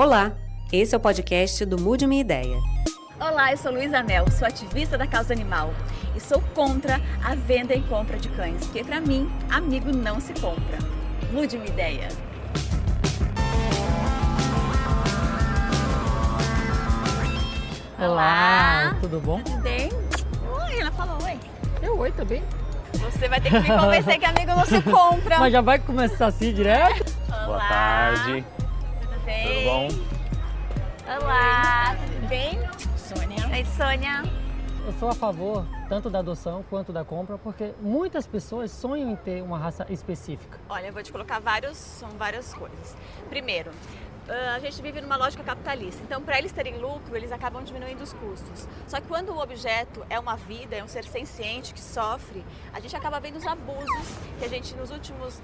Olá, esse é o podcast do Mude Minha Ideia. Olá, eu sou Luísa Mel, sou ativista da causa animal e sou contra a venda e compra de cães, porque para mim, amigo não se compra. Mude minha ideia. Olá, tudo bom? Tudo bem? Oi, ela falou oi. Eu oi também. Você vai ter que me convencer que amigo não se compra. Mas já vai começar assim direto? Olá. Boa tarde. Tudo bem? Tudo bom? Olá, tudo bem? Sônia. Oi, Sônia. Eu sou a favor tanto da adoção quanto da compra, porque muitas pessoas sonham em ter uma raça específica. Olha, eu vou te colocar vários, são várias coisas. Primeiro, a gente vive numa lógica capitalista. Então, para eles terem lucro, eles acabam diminuindo os custos. Só que quando o objeto é uma vida, é um ser senciente que sofre, a gente acaba vendo os abusos que a gente, nos últimos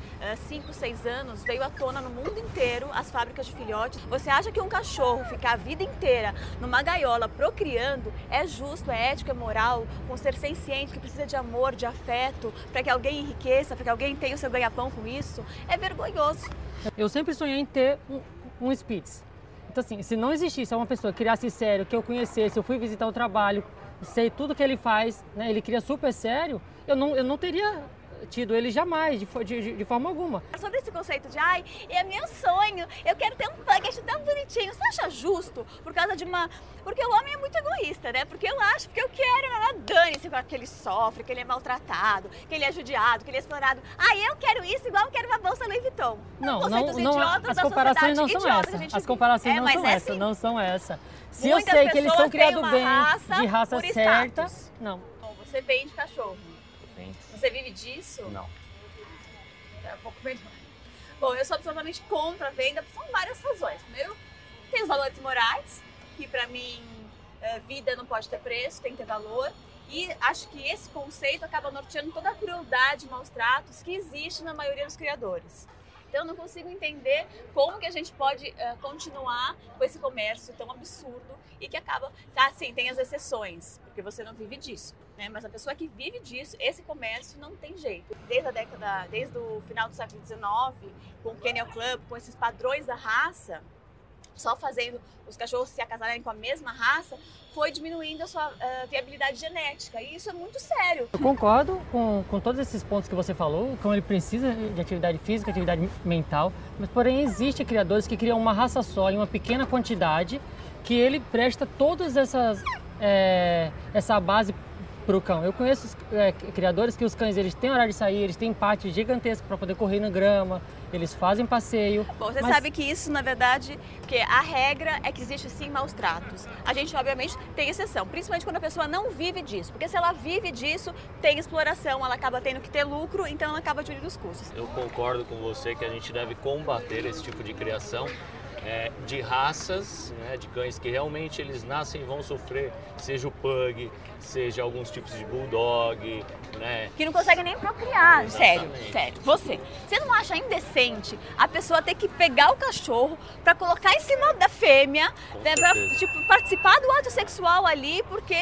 5, 6 anos, veio à tona no mundo inteiro, as fábricas de filhotes. Você acha que um cachorro ficar a vida inteira numa gaiola procriando é justo, é ético, é moral, com um ser senciente que precisa de amor, de afeto, para que alguém enriqueça, para que alguém tenha o seu ganha-pão com isso? É vergonhoso. Eu sempre sonhei em ter um, um Spitz. Então, assim, se não existisse uma pessoa que criasse sério, que eu conhecesse, eu fui visitar o trabalho, sei tudo que ele faz, né? Ele cria super sério, eu não, eu não teria tido ele jamais, de, de, de- forma alguma. Sobre esse conceito de, ai, é meu sonho, eu quero ter um pug, acho tão bonitinho. Você acha justo por causa de uma. Porque o homem é muito egoísta, né? Porque eu acho, porque eu quero, ela dane-se com que ele sofre, que ele é maltratado, que ele é judiado, que ele é explorado. Ai, eu quero isso igual eu quero uma bolsa Louis Vuitton. Não, não, Conceitos não, idiotas as da comparações não sociedade, são essas. As comparações É, não são é essas, assim. não são essas. Se eu sei que eles são criados bem, raça de raça certa, status. não. Bom, você vende cachorro. Gente, Você vive disso? Não. É um pouco melhor. Bom, eu sou absolutamente contra a venda por várias razões. Primeiro, tem os valores morais, que pra mim, é, vida não pode ter preço, tem que ter valor. E acho que esse conceito acaba norteando toda a crueldade e maus tratos que existe na maioria dos criadores. Então eu não consigo entender como que a gente pode eh, continuar com esse comércio tão absurdo e que acaba, tá, sim, tem as exceções, porque você não vive disso, né? Mas a pessoa que vive disso, esse comércio não tem jeito. Desde a década, desde o final do século XIX, com o Kennel Club, com esses padrões da raça, só fazendo os cachorros se acasalarem com a mesma raça, foi diminuindo a sua eh, viabilidade genética. E isso é muito sério. Eu concordo com, com todos esses pontos que você falou, como ele precisa de atividade física, atividade mental, mas porém existe criadores que criam uma raça só em uma pequena quantidade, que ele presta todas essas é, essa base para o cão. Eu conheço é, criadores que os cães eles têm horário de sair, eles têm pátio gigantesco para poder correr na grama, eles fazem passeio. Bom, você mas- sabe que isso, na verdade, que a regra é que existe sim maus tratos. A gente, obviamente, tem exceção, principalmente quando a pessoa não vive disso. Porque se ela vive disso, tem exploração, ela acaba tendo que ter lucro, então ela acaba diminuindo os custos. eu concordo com você que a gente deve combater esse tipo de criação é, de raças, né, de cães que realmente eles nascem e vão sofrer, seja o pug, seja alguns tipos de bulldog, né? Que não consegue nem procriar. Sério, Exatamente. sério. Você. Você não acha indecente a pessoa ter que pegar o cachorro pra colocar em cima da fêmea, né, pra tipo, participar do ato sexual ali, porque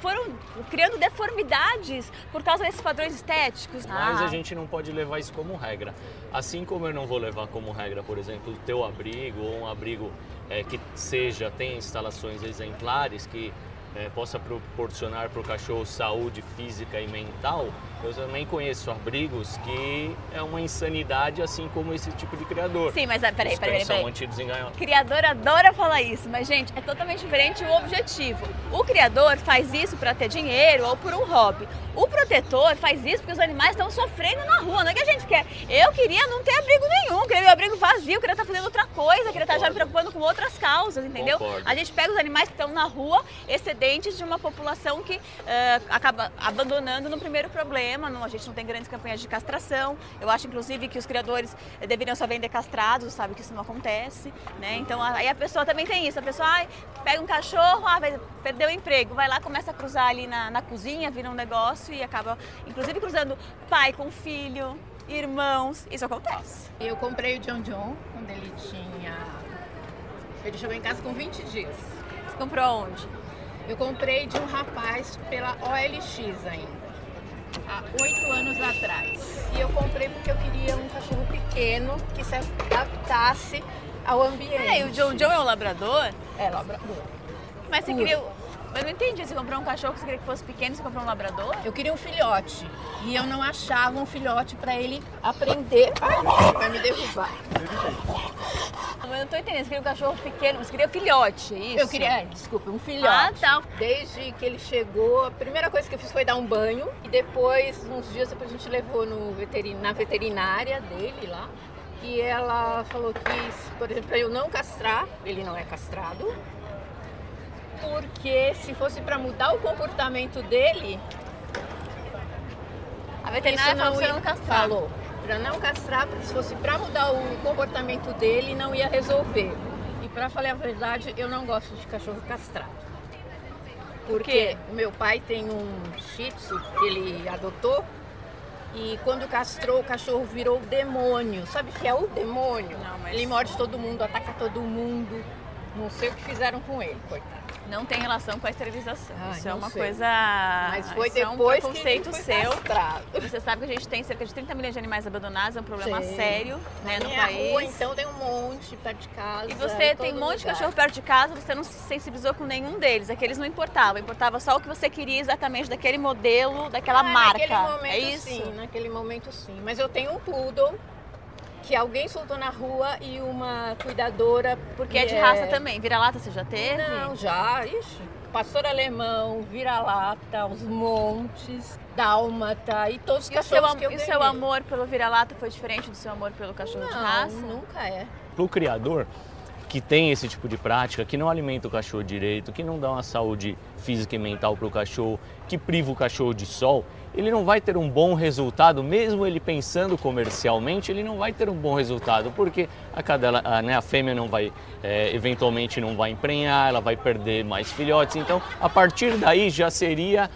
foram criando deformidades por causa desses padrões estéticos? Mas Ah. a gente não pode levar isso como regra. Assim como eu não vou levar como regra, por exemplo, o teu abrigo ou um abrigo é, que seja, tenha instalações exemplares que é, possa proporcionar para o cachorro saúde física e mental, eu também conheço abrigos que é uma insanidade, assim como esse tipo de criador. Sim, mas ah, peraí, Os peraí, peraí. são mantidos em gaiola. Criador adora falar isso, mas gente, é totalmente diferente o objetivo. O criador faz isso para ter dinheiro ou por um hobby. O protetor faz isso porque os animais estão sofrendo na rua. Não é que a gente quer. Eu queria não ter abrigo nenhum, queria meu abrigo vazio, queria estar fazendo outra coisa, queria estar já me preocupando com outras causas, entendeu? Concordo. A gente pega os animais que estão na rua, excedentes de uma população que eh, acaba abandonando no primeiro problema. Não, a gente não tem grandes campanhas de castração. Eu acho, inclusive, que os criadores eh, deveriam só vender castrados, sabe que isso não acontece, né? Então aí a pessoa também tem isso. A pessoa ai, pega um cachorro, ah, vai, perdeu o emprego, vai lá, começa a cruzar ali na, na cozinha, vira um negócio e acaba, inclusive, cruzando pai com filho, irmãos. Isso acontece. Eu comprei o John John quando ele tinha. Ele chegou em casa com 20 dias. Você comprou onde? Eu comprei de um rapaz pela OLX ainda, há oito anos atrás. E eu comprei porque eu queria um cachorro pequeno que se adaptasse ao ambiente. É, e o John John é um labrador? É labrador. Mas você Puro. queria. Eu não entendi. Você comprou um cachorro que você queria que fosse pequeno, você comprou um labrador? Eu queria um filhote e eu não achava um filhote para ele aprender. Ai, vai me derrubar. Mas eu não tô entendendo. Você queria um cachorro pequeno, você queria filhote, é isso? Eu queria, é, desculpa, um filhote. Ah, tá. Desde que ele chegou, a primeira coisa que eu fiz foi dar um banho e depois, uns dias depois, a gente levou no veterin- na veterinária dele lá. E ela falou que, por exemplo, para eu não castrar, ele não é castrado, porque se fosse para mudar o comportamento dele, A veterinária falou ia- não castrar. Falou, para não castrar, porque se fosse para mudar o comportamento dele, não ia resolver. E para falar a verdade, eu não gosto de cachorro castrado. Porque o meu pai tem um shih tzu que ele adotou e quando castrou o cachorro virou o demônio. Sabe o que é o demônio? Não, mas- Ele morde todo mundo, ataca todo mundo. Não sei o que fizeram com ele, coitado. Não tem relação com a esterilização. Ai, isso é uma sei. coisa. Mas foi isso é um depois que ele preconceito foi seu. castrado. Você sabe que a gente tem cerca de 30 milhões de animais abandonados, é um problema Sei. sério né, Na no minha país. rua, então, tem um monte perto de casa. E você em tem um monte de lugar. cachorro perto de casa, você não se sensibilizou com nenhum deles. Aqueles não importavam, importava só o que você queria exatamente daquele modelo, daquela Ah, marca. Naquele momento, é isso? sim, naquele momento sim. Mas eu tenho um poodle que alguém soltou na rua e uma cuidadora. Porque é de que raça também. Vira-lata você já teve? Não, já, ixi. Pastor alemão, vira-lata, os montes, dálmata e todos os E o seu, cachorros am- que eu e o seu amor pelo vira-lata foi diferente do seu amor pelo cachorro de Não, raça? nunca é. Para o criador que tem esse tipo de prática, que não alimenta o cachorro direito, que não dá uma saúde física e mental para o cachorro, que priva o cachorro de sol, ele não vai ter um bom resultado, mesmo ele pensando comercialmente, ele não vai ter um bom resultado, porque a cadela, a, né, a fêmea não vai, é, eventualmente não vai emprenhar, ela vai perder mais filhotes. Então, a partir daí já seria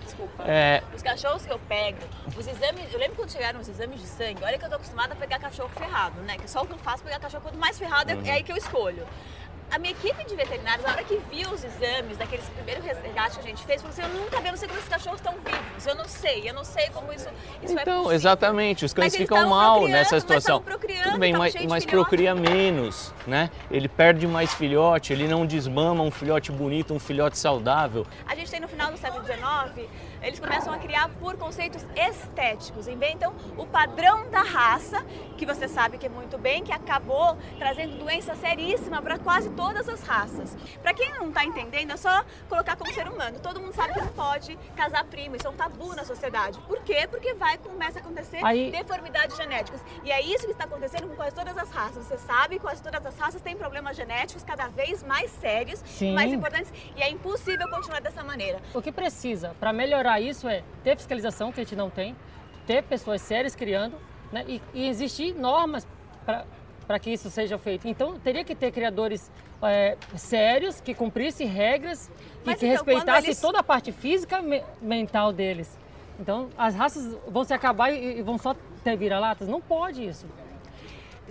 é, Os cachorros que eu pego, os exames, eu lembro quando chegaram os exames de sangue, olha que eu tô acostumada a pegar cachorro ferrado, né? Que só o que eu faço é pegar cachorro quanto mais ferrado é- é aí que eu escolho. A minha equipe de veterinários, na hora que viu os exames daqueles primeiros resgates que a gente fez, falou assim, eu nunca vi, eu não sei como esses cachorros estão vivos, eu não sei, eu não sei como isso, isso é Então, possível. exatamente, os cães Mas ficam mal nessa situação. Tudo bem, mas, mas procria menos, né? Ele perde mais filhote, ele não desmama um filhote bonito, um filhote saudável. A gente tem no final do século XIX, eles começam a criar por conceitos estéticos, inventam o padrão da raça, que você sabe que é muito bem, que acabou trazendo doença seríssima para quase todas as raças. Para quem não está entendendo, é só colocar como ser humano. Todo mundo sabe que não pode casar primo, isso é um tabu na sociedade. Por quê? Porque vai começa a acontecer Aí- deformidades genéticas. E é isso que está acontecendo com quase todas as raças. Você sabe que quase todas as raças têm problemas genéticos cada vez mais sérios, Sim. mais importantes, e é impossível continuar dessa maneira. O que precisa para melhorar isso é ter fiscalização, que a gente não tem, ter pessoas sérias criando, né? e, e existir normas para que isso seja feito. Então, teria que ter criadores é, sérios, que cumprissem regras e Mas que então, respeitassem eles- toda a parte física e me- mental deles. Então, as raças vão se acabar e, e vão só ter vira-latas? Não pode isso.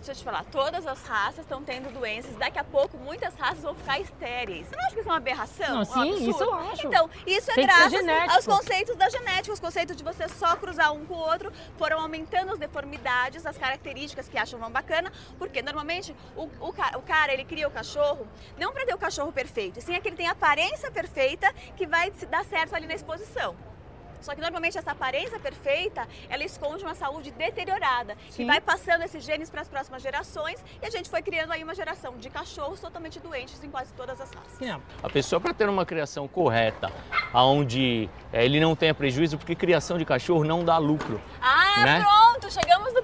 Deixa eu te falar, todas as raças estão tendo doenças. Daqui a pouco, muitas raças vão ficar estéreis. Você não acha que isso é uma aberração? Não, Um sim, absurdo? isso eu acho. Então, isso é Tem graças aos conceitos da genética. Os conceitos de você só cruzar um com o outro foram aumentando as deformidades, as características que acham vão bacana. Porque, normalmente, o, o o cara, ele cria o cachorro não para ter o cachorro perfeito, sim é que ele tem a aparência perfeita que vai dar certo ali na exposição. Só que normalmente essa aparência perfeita, ela esconde uma saúde deteriorada Sim. e vai passando esses genes para as próximas gerações e a gente foi criando aí uma geração de cachorros totalmente doentes em quase todas as raças. Sim, A pessoa para ter uma criação correta, aonde é, ele não tenha prejuízo, porque criação de cachorro não dá lucro. Ah, Né? pronto, chegamos no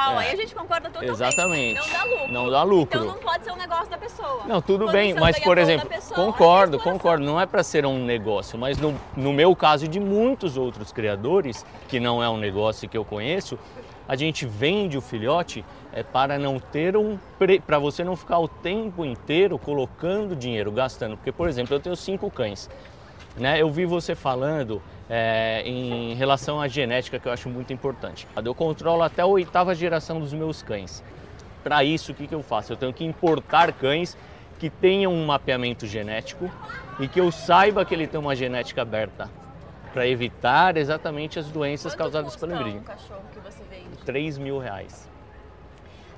principal. É. Aí a gente concorda totalmente. Exatamente. Não dá lucro. Não dá lucro. Então não pode ser um negócio da pessoa. Não, tudo bem, mas por exemplo, pessoa, concordo, é exploração. concordo, não é para ser um negócio, mas no, no meu caso e de muitos outros criadores, que não é um negócio que eu conheço, a gente vende o filhote é para não ter um para você não ficar o tempo inteiro colocando dinheiro, gastando, porque por exemplo, eu tenho cinco cães, né? Eu vi você falando é, em relação à genética que eu acho muito importante. Eu controlo até a oitava geração dos meus cães. Para isso, o que, que eu faço? Eu tenho que importar cães que tenham um mapeamento genético e que eu saiba que ele tem uma genética aberta para evitar exatamente as doenças Quanto causadas pelo um híbrido. cachorro que você vende? 3 mil reais.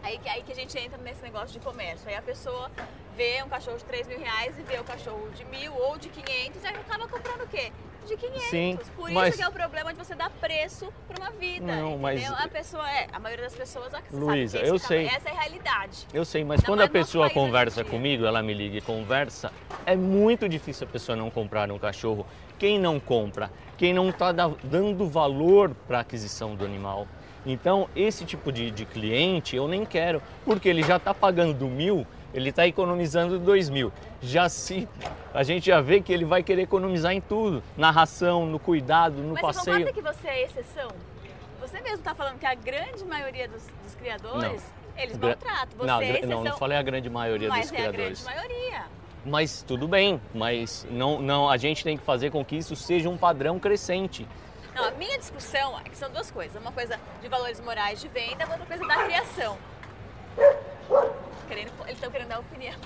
Aí, que- aí que a gente entra nesse negócio de comércio. Aí a pessoa vê um cachorro de 3 mil reais e vê o cachorro de mil ou de 500 e aí acaba comprando o quê? De 500. Sim, Por mas- isso que é o problema de você dar preço para uma vida. Não, mas- entendeu? A pessoa é, a maioria das pessoas Luísa, que eu sei. Essa é a realidade. Eu sei, mas quando é a pessoa em conversa comigo, ela me liga e conversa, é muito difícil a pessoa não comprar um cachorro. Quem não compra? Quem não está dando valor para a aquisição do animal. Então, esse tipo de, de cliente eu nem quero, porque ele já está pagando mil, ele está economizando dois mil. Já se a gente já vê que ele vai querer economizar em tudo, na ração, no cuidado, no Mas passeio. concorda que você é exceção? Você mesmo está falando que a grande maioria dos, dos criadores, eles Gra- maltratam. Você não, é exceção. não, não falei a grande maioria mas dos é a criadores. grande maioria. Mas tudo bem, mas não, não, a gente tem que fazer com que isso seja um padrão crescente. Não, a minha discussão é que são duas coisas. Uma coisa de valores morais de venda, outra coisa da criação. Querendo, eles estão querendo dar opinião.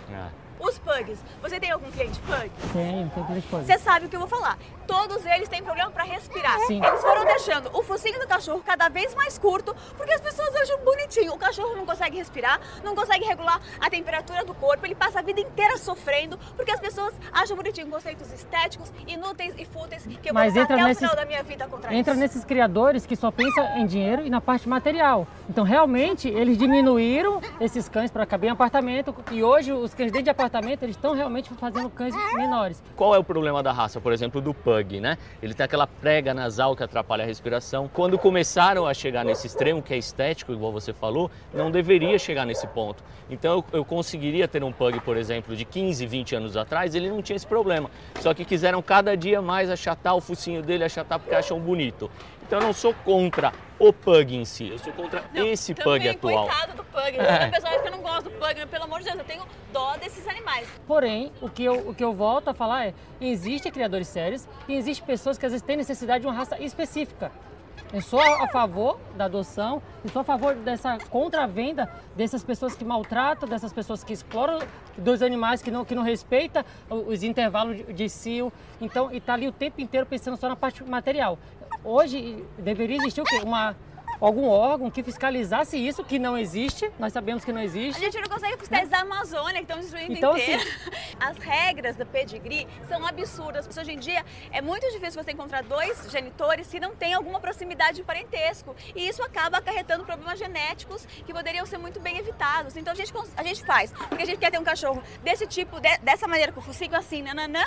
Os pugs. Você tem algum cliente pug? Tem, tem três coisas. Você sabe o que eu vou falar. Todos eles têm problema para respirar. Sim. Eles foram deixando o focinho do cachorro cada vez mais curto, porque as pessoas acham bonitinho. O cachorro não consegue respirar, não consegue regular a temperatura do corpo, ele passa a vida inteira sofrendo, porque as pessoas acham bonitinho conceitos estéticos, inúteis e fúteis, que eu Mas vou até nesses- o final da minha vida contra Entra isso. nesses criadores que só pensam em dinheiro e na parte material. Então, realmente, eles diminuíram esses cães para caber em apartamento e hoje os cães dentro de apartamento eles estão realmente fazendo cães menores. Qual é o problema da raça, por exemplo, do pug, né? Ele tem aquela prega nasal que atrapalha a respiração. Quando começaram a chegar nesse extremo, que é estético, igual você falou, não deveria chegar nesse ponto. Então eu, eu conseguiria ter um pug, por exemplo, de 15, 20 anos atrás, ele não tinha esse problema. Só que quiseram cada dia mais achatar o focinho dele, achatar porque acham bonito. Então eu não sou contra o pug em si, eu sou contra Não, esse também, pug atual. coitado do pug. É. O pessoal acha que eu não gosto do pug, mas pelo amor de Deus, eu tenho dó desses animais. Porém, o que, eu, o que eu volto a falar é, existem criadores sérios e existem pessoas que às vezes têm necessidade de uma raça específica. Eu sou a favor da adoção, eu sou a favor dessa contravenda dessas pessoas que maltratam, dessas pessoas que exploram dos animais, que não, que não respeitam os intervalos de, de cio. Então, e tá ali o tempo inteiro pensando só na parte material. Hoje deveria existir o quê? Uma, algum órgão que fiscalizasse isso, que não existe, nós sabemos que não A existe. gente não consegue fiscalizar a Amazônia, que estão destruindo Então, inteira. As regras do pedigree são absurdas. Hoje em dia é muito difícil você encontrar dois genitores que não têm alguma proximidade de parentesco. E isso acaba acarretando problemas genéticos que poderiam ser muito bem evitados. Então a gente, a gente faz, porque a gente quer ter um cachorro desse tipo, de- dessa maneira, com o focinho assim, nananã,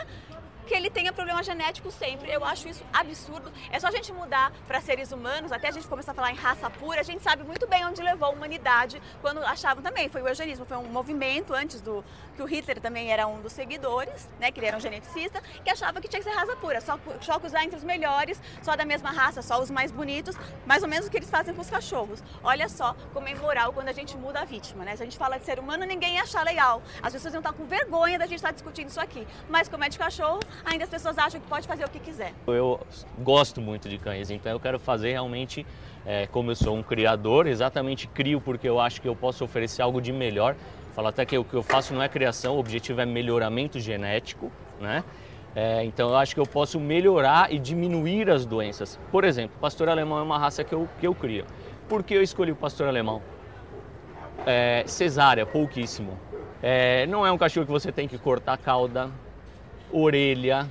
que ele tenha problema genético sempre. Eu acho isso absurdo. É só a gente mudar para seres humanos, até a gente começar a falar em raça pura, a gente sabe muito bem onde levou a humanidade quando achavam também. Foi o eugenismo, foi um movimento antes do que o Hitler também era um dos seguidores, né, que ele era um geneticista, que achava que tinha que ser raça pura, só, só cruzar entre os melhores, só da mesma raça, só os mais bonitos, mais ou menos o que eles fazem com os cachorros. Olha só como é imoral quando a gente muda a vítima, né? Se a gente fala de ser humano, ninguém ia achar legal. As pessoas iam estar com vergonha da gente estar discutindo isso aqui. Mas como é de cachorro, ainda as pessoas acham que pode fazer o que quiser. Eu gosto muito de cães, então eu quero fazer realmente, é, como eu sou um criador, exatamente crio porque eu acho que eu posso oferecer algo de melhor. Falo até que o que eu faço não é criação, o objetivo é melhoramento genético, né? É, então eu acho que eu posso melhorar e diminuir as doenças. Por exemplo, pastor alemão é uma raça que eu, que eu crio. Por que eu escolhi o pastor alemão? É, cesárea, pouquíssimo. É, não é um cachorro que você tem que cortar a cauda, orelha,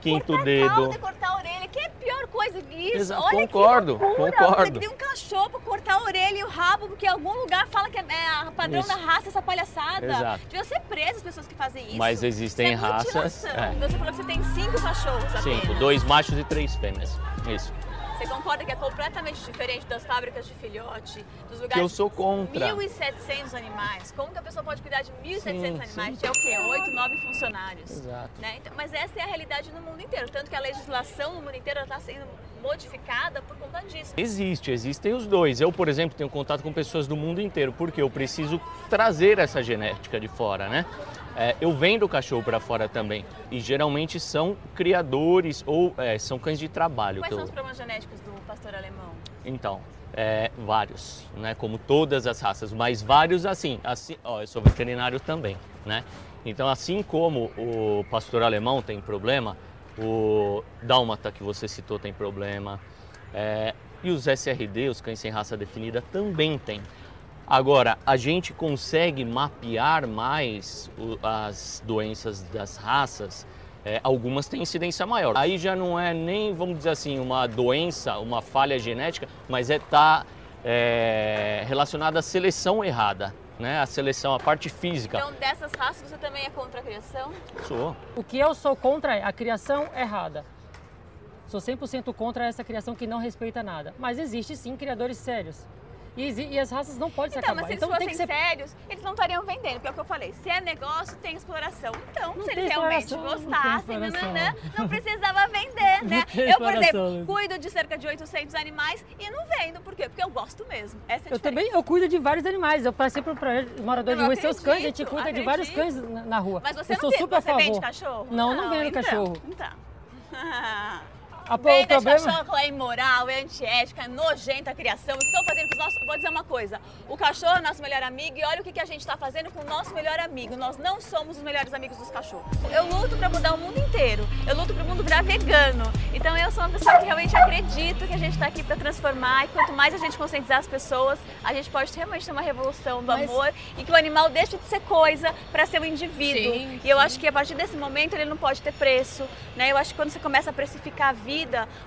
quinto cortar dedo. cauda cortar a orelha, que é a pior coisa disso. Exato, Olha concordo, que loucura. concordo. Você tem um cachorro cortar a orelha e o rabo, porque em algum lugar fala que é, é a padrão Isso. da raça essa palhaçada. Exato. Devia ser preso as pessoas que fazem isso. Mas existem Isso é raças. é, Você falou que você tem cinco cachorros cinco, dois machos e três fêmeas. Isso. Você concorda que é completamente diferente das fábricas de filhote, dos lugares Que eu sou contra. 1.700 animais. Como que a pessoa pode cuidar de 1.700 Sim, animais? sim. É o quê? 8, 9 funcionários. Exato. Né? Então, mas essa é a realidade no mundo inteiro. Tanto que a legislação no mundo inteiro está sendo modificada por conta disso. Existe, existem os dois. Eu, por exemplo, tenho contato com pessoas do mundo inteiro, porque eu preciso trazer essa genética de fora, né? É, eu vendo cachorro para fora também. E geralmente são criadores ou é, são cães de trabalho. Quais são eu- os problemas genéticos do pastor alemão? Então, é, vários, né? Como todas as raças, mas vários assim. assim ó, eu sou veterinário também, né? Então, assim como o pastor alemão tem problema, o dálmata que você citou tem problema, é, e os SRD, os cães sem raça definida, também tem. Agora, a gente consegue mapear mais o, as doenças das raças. É, algumas têm incidência maior. Aí já não é nem, vamos dizer assim, uma doença, uma falha genética, mas é tá é, relacionada à seleção errada, né? A seleção, a parte física. Então, dessas raças, você também é contra a criação? Sou. O que eu sou contra é a criação errada. Sou 100% contra essa criação que não respeita nada. Mas existe sim criadores sérios. E, e, as raças não podem se então, acabar. Mas se então eles tem fossem ser... sérios, eles não estariam vendendo, porque é o que eu falei. Se é negócio, tem exploração. Então, Não se eles realmente não gostassem, nananã, não precisava vender, né? Eu, por exemplo, Luiz. cuido de cerca de 800 animais e não vendo. Por quê? Porque eu gosto mesmo. Essa é Eu também, eu cuido de vários animais. Eu passei por projeto morador Não, de rua e seus cães, a gente acredito, cuida de vários acredito. cães na, rua. Mas você eu não sou vende, super você vende favor. cachorro? Não, não vendo então, cachorro. Então. A- o Venda de problema cachorro é imoral, é antiética, é nojenta a criação. O que estão fazendo com os nossos. Vou dizer uma coisa: o cachorro é nosso melhor amigo e olha o que, que a gente está fazendo com o nosso melhor amigo. Nós não somos os melhores amigos dos cachorros. Eu luto para mudar o mundo inteiro. Eu luto para o mundo virar vegano. Então eu sou uma pessoa que realmente acredito que a gente está aqui para transformar e quanto mais a gente conscientizar as pessoas, a gente pode realmente ter uma revolução do Mas- amor e que o animal deixe de ser coisa para ser um indivíduo. Sim, e eu sim. acho que a partir desse momento ele não pode ter preço, né? Eu acho que quando você começa a precificar a vida,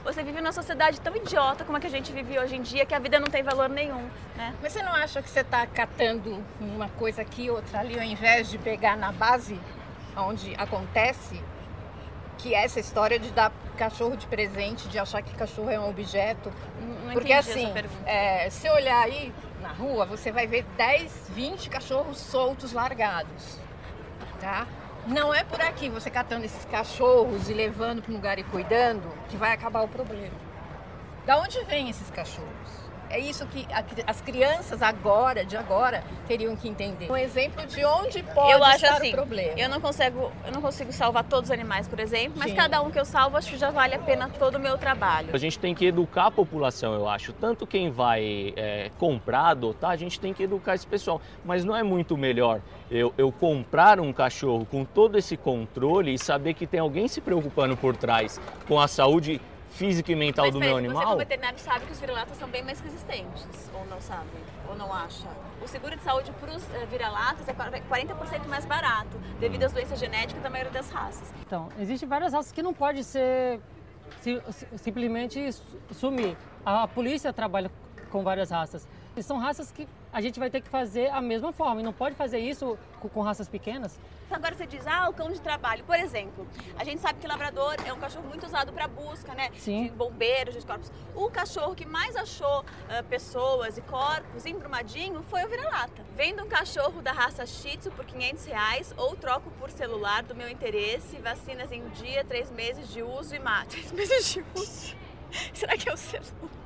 você vive numa sociedade tão idiota como a que a gente vive hoje em dia, que a vida não tem valor nenhum, né? Mas você não acha que você está catando uma coisa aqui, outra ali, ao invés de pegar na base onde acontece, que é essa história de dar cachorro de presente, de achar que cachorro é um objeto? Não- Porque assim, é, se olhar aí na rua, você vai ver 10, 20 cachorros soltos, largados, tá? Não é por aqui, você catando esses cachorros e levando para um lugar e cuidando, que vai acabar o problema. Da onde vêm esses cachorros? É isso que as crianças agora, de agora, teriam que entender. Um exemplo de onde pode eu acho estar assim, o problema. eu não consigo, eu não consigo salvar todos os animais, por exemplo, mas Sim. cada um que eu salvo acho que já vale a pena todo o meu trabalho. A gente tem que educar a população, eu acho. Tanto quem vai é, comprar, adotar, a gente tem que educar esse pessoal. Mas não é muito melhor eu, eu comprar um cachorro com todo esse controle e saber que tem alguém se preocupando por trás com a saúde física e mental Mas do meu você animal? como veterinário sabe que os vira-latas são bem mais resistentes, ou não sabe? Ou não acha? O seguro de saúde para os vira-latas é 40% mais barato, devido às doenças genéticas da maioria das raças. Então, existem várias raças que não pode ser si- si- simplesmente su- sumir. A polícia trabalha com várias raças. E são raças que a gente vai ter que fazer a mesma forma. E não pode fazer isso com, raças pequenas. Agora você diz, ah, o cão de trabalho. Por exemplo, a gente sabe que labrador é um cachorro muito usado para busca, né? Sim. De bombeiros, de corpos. O cachorro que mais achou ah, pessoas e corpos embrumadinho foi o vira-lata. Vendo um cachorro da raça Shih Tzu por 500 reais ou troco por celular do meu interesse, vacinas em um dia, três meses de uso e mata. Três meses de uso. Será que é o celular?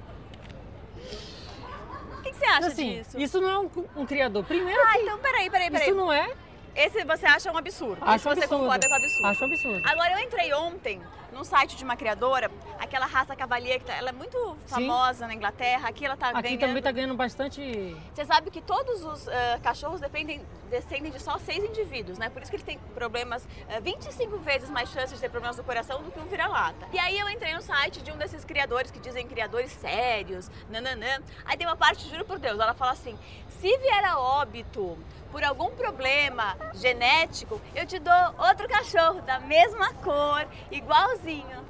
O que, que você acha assim, disso? isso não é um, um criador. Primeiro Ah, que então peraí, peraí, peraí. isso não é. Esse você acha um absurdo. Acho Esse você absurdo. concorda com o absurdo. Acho absurdo. Agora, eu entrei ontem num site de uma criadora, aquela raça cavalier, que tá- ela é muito famosa na Inglaterra, aqui ela tá Aqui ganhando. também está ganhando bastante. Você sabe que todos os ah, cachorros dependem, descendem de só seis indivíduos, né? Por isso que eles têm problemas, ah, 25 vezes mais chances de ter problemas do coração do que um vira-lata. E aí eu entrei no site de um desses criadores que dizem criadores sérios, nananã. Aí tem uma parte, juro por Deus, ela fala assim: se vier a óbito por algum problema genético, eu te dou outro cachorro da mesma cor, igualzinho.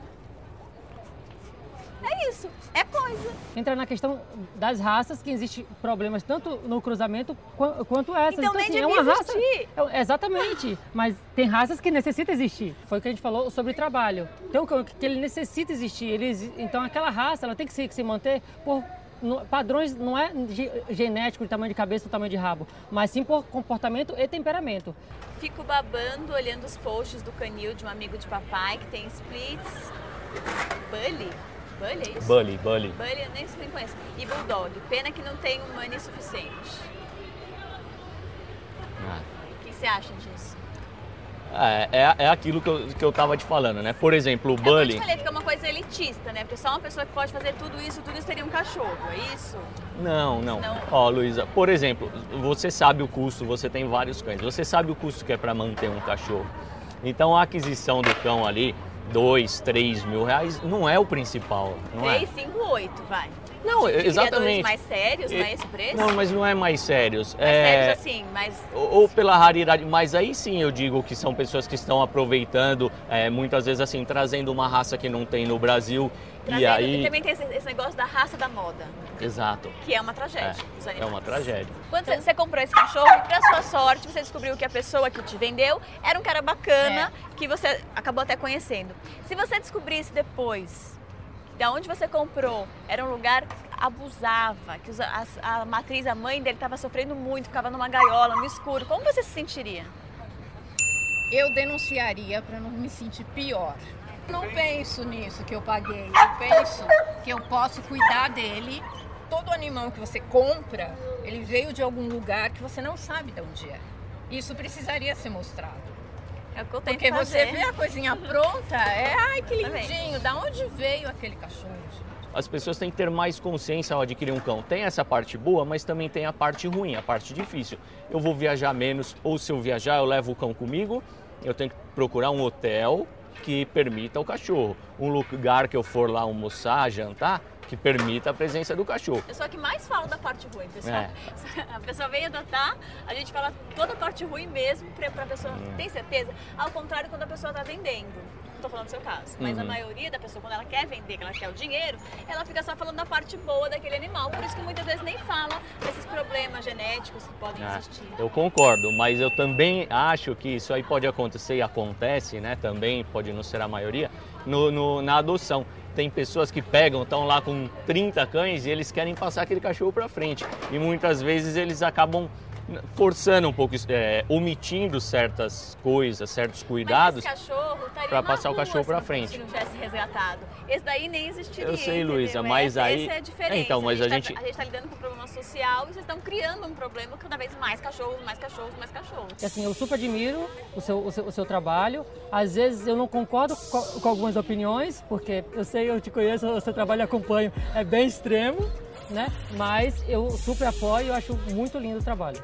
É isso, é coisa. Entra na questão das raças, que existe problemas tanto no cruzamento qua- quanto essas. Então nem assim, é uma raça. É- exatamente. Mas tem raças que necessitam existir. Foi o que a gente falou sobre trabalho. Tem cão que ele necessita existir. Ele, então aquela raça ela tem que se, que se manter por padrões, não é ge- genético de tamanho de cabeça ou tamanho de rabo, mas sim por comportamento e temperamento. Fico babando, olhando os posts do canil de um amigo de papai que tem splits. Bully? Bully, é isso? Bully, bully. Bully, eu nem sei nem conheço. E Bulldog. Pena que não tem um money suficiente. Ah. O que você acha disso? É, é, é aquilo que eu, que eu tava te falando, né? Por exemplo, o É o que eu bully. falei, fica uma coisa elitista, né? Porque só uma pessoa que pode fazer tudo isso, tudo isso teria um cachorro, é isso? Não, não. Ó, Luísa, por exemplo, você sabe o custo, você tem vários cães, você sabe o custo que é para manter um cachorro. Então a aquisição do cão ali, dois, três mil reais, não é o principal, não é? 3, 5, 8, vai. Não, de criadores exatamente. mais sérios, não é esse preço? Não, mas não é mais sérios. mais é... sérios assim, mas Ou ou pela raridade, mas aí sim eu digo que são pessoas que estão aproveitando, é, muitas vezes assim, trazendo uma raça que não tem no Brasil. E trazendo, aí. também tem esse, esse negócio da raça da moda, Exato. que é uma tragédia. É, é uma tragédia. Quando você, você comprou esse cachorro, e pra sua sorte, você descobriu que a pessoa que te vendeu era um cara bacana, que você acabou até conhecendo. Se você descobrisse depois da onde você comprou era um lugar abusava, que a, a matriz, a mãe dele estava sofrendo muito, ficava numa gaiola, no escuro, como você se sentiria? Eu denunciaria para não me sentir pior. Não penso nisso que eu paguei. Eu penso que eu posso cuidar dele. Todo animal que você compra, ele veio de algum lugar que você não sabe de onde é. Isso precisaria ser mostrado. É o que eu tento Porque você fazer. vê a coisinha pronta, é ai que lindinho, da onde veio aquele cachorro? gente? As pessoas têm que ter mais consciência ao adquirir um cão. Tem essa parte boa, mas também tem a parte ruim, a parte difícil. Eu vou viajar menos, ou se eu viajar, eu levo o cão comigo. Eu tenho que procurar um hotel que permita o cachorro. Um lugar que eu for lá almoçar, jantar, que permita a presença do cachorro. Eu sou a que mais falo da parte ruim, pessoal. É. A pessoa vem adotar, a gente fala toda a parte ruim mesmo pra, pra pessoa. Hum. Tem certeza? Ao contrário, quando a pessoa tá vendendo. Não tô falando do seu caso, mas a Uhum. maioria da pessoa, quando ela quer vender, que ela quer o dinheiro, ela fica só falando da parte boa daquele animal. Por isso que muitas vezes nem fala desses problemas genéticos que podem Ah, existir. eu concordo, mas eu também acho que isso aí pode acontecer e acontece, né? Também pode não ser a maioria, no, no- na adoção. Tem pessoas que pegam, estão lá com 30 cães e eles querem passar aquele cachorro para frente. E muitas vezes eles acabam forçando um pouco, é, omitindo certas coisas, certos cuidados. Mas esse cachorro estaria pra na passar o cachorro não- frente. Se não tivesse resgatado. Esse daí nem existiria. Eu sei? Luísa, mas essa, aí- Essa é a diferença. Então, mas a tá- gente- a gente está lidando com um problema social e vocês estão criando um problema cada vez mais cachorros, mais cachorros, mais cachorros. E, assim, eu super admiro o seu, o seu, o seu trabalho. Às vezes eu não concordo com, com algumas opiniões, porque eu sei, eu te conheço, o seu trabalho e acompanho, é bem extremo, né? Mas eu super apoio, eu acho muito lindo o trabalho.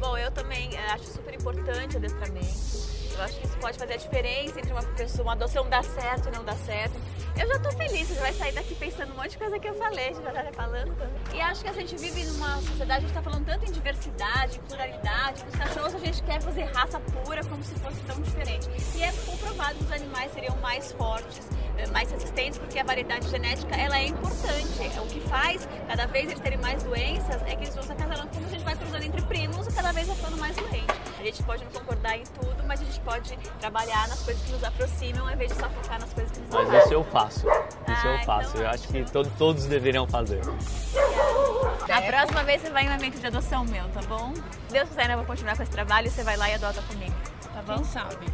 Bom, eu também eh, acho super importante o adestramento. Eu acho que isso pode fazer a diferença entre uma pessoa, uma adoção dar certo e não dar certo. Eu já tô feliz, você vai sair daqui pensando um monte de coisa que eu falei, já tá falando. E acho que a gente vive numa sociedade, a gente tá falando tanto em diversidade, em pluralidade. Os cachorros a gente quer fazer raça pura como se fosse tão diferente. E é comprovado que os animais seriam mais fortes, mais resistentes, porque a variedade genética ela é importante. É O que faz cada vez eles terem mais doenças é que eles vão se acasalando como a gente vai cruzando entre primos e cada vez vai ficando mais doente. A gente pode não concordar em tudo, mas a gente pode trabalhar nas coisas que nos aproximam ao invés de só focar nas coisas que nos Mas afastam. isso eu faço. Isso Ah, eu faço. então eu acho que to- todos deveriam fazer. A próxima vez você vai em um evento de adoção meu, tá bom? Deus quiser, eu vou continuar com esse trabalho e você vai lá e adota comigo, tá bom? Quem sabe?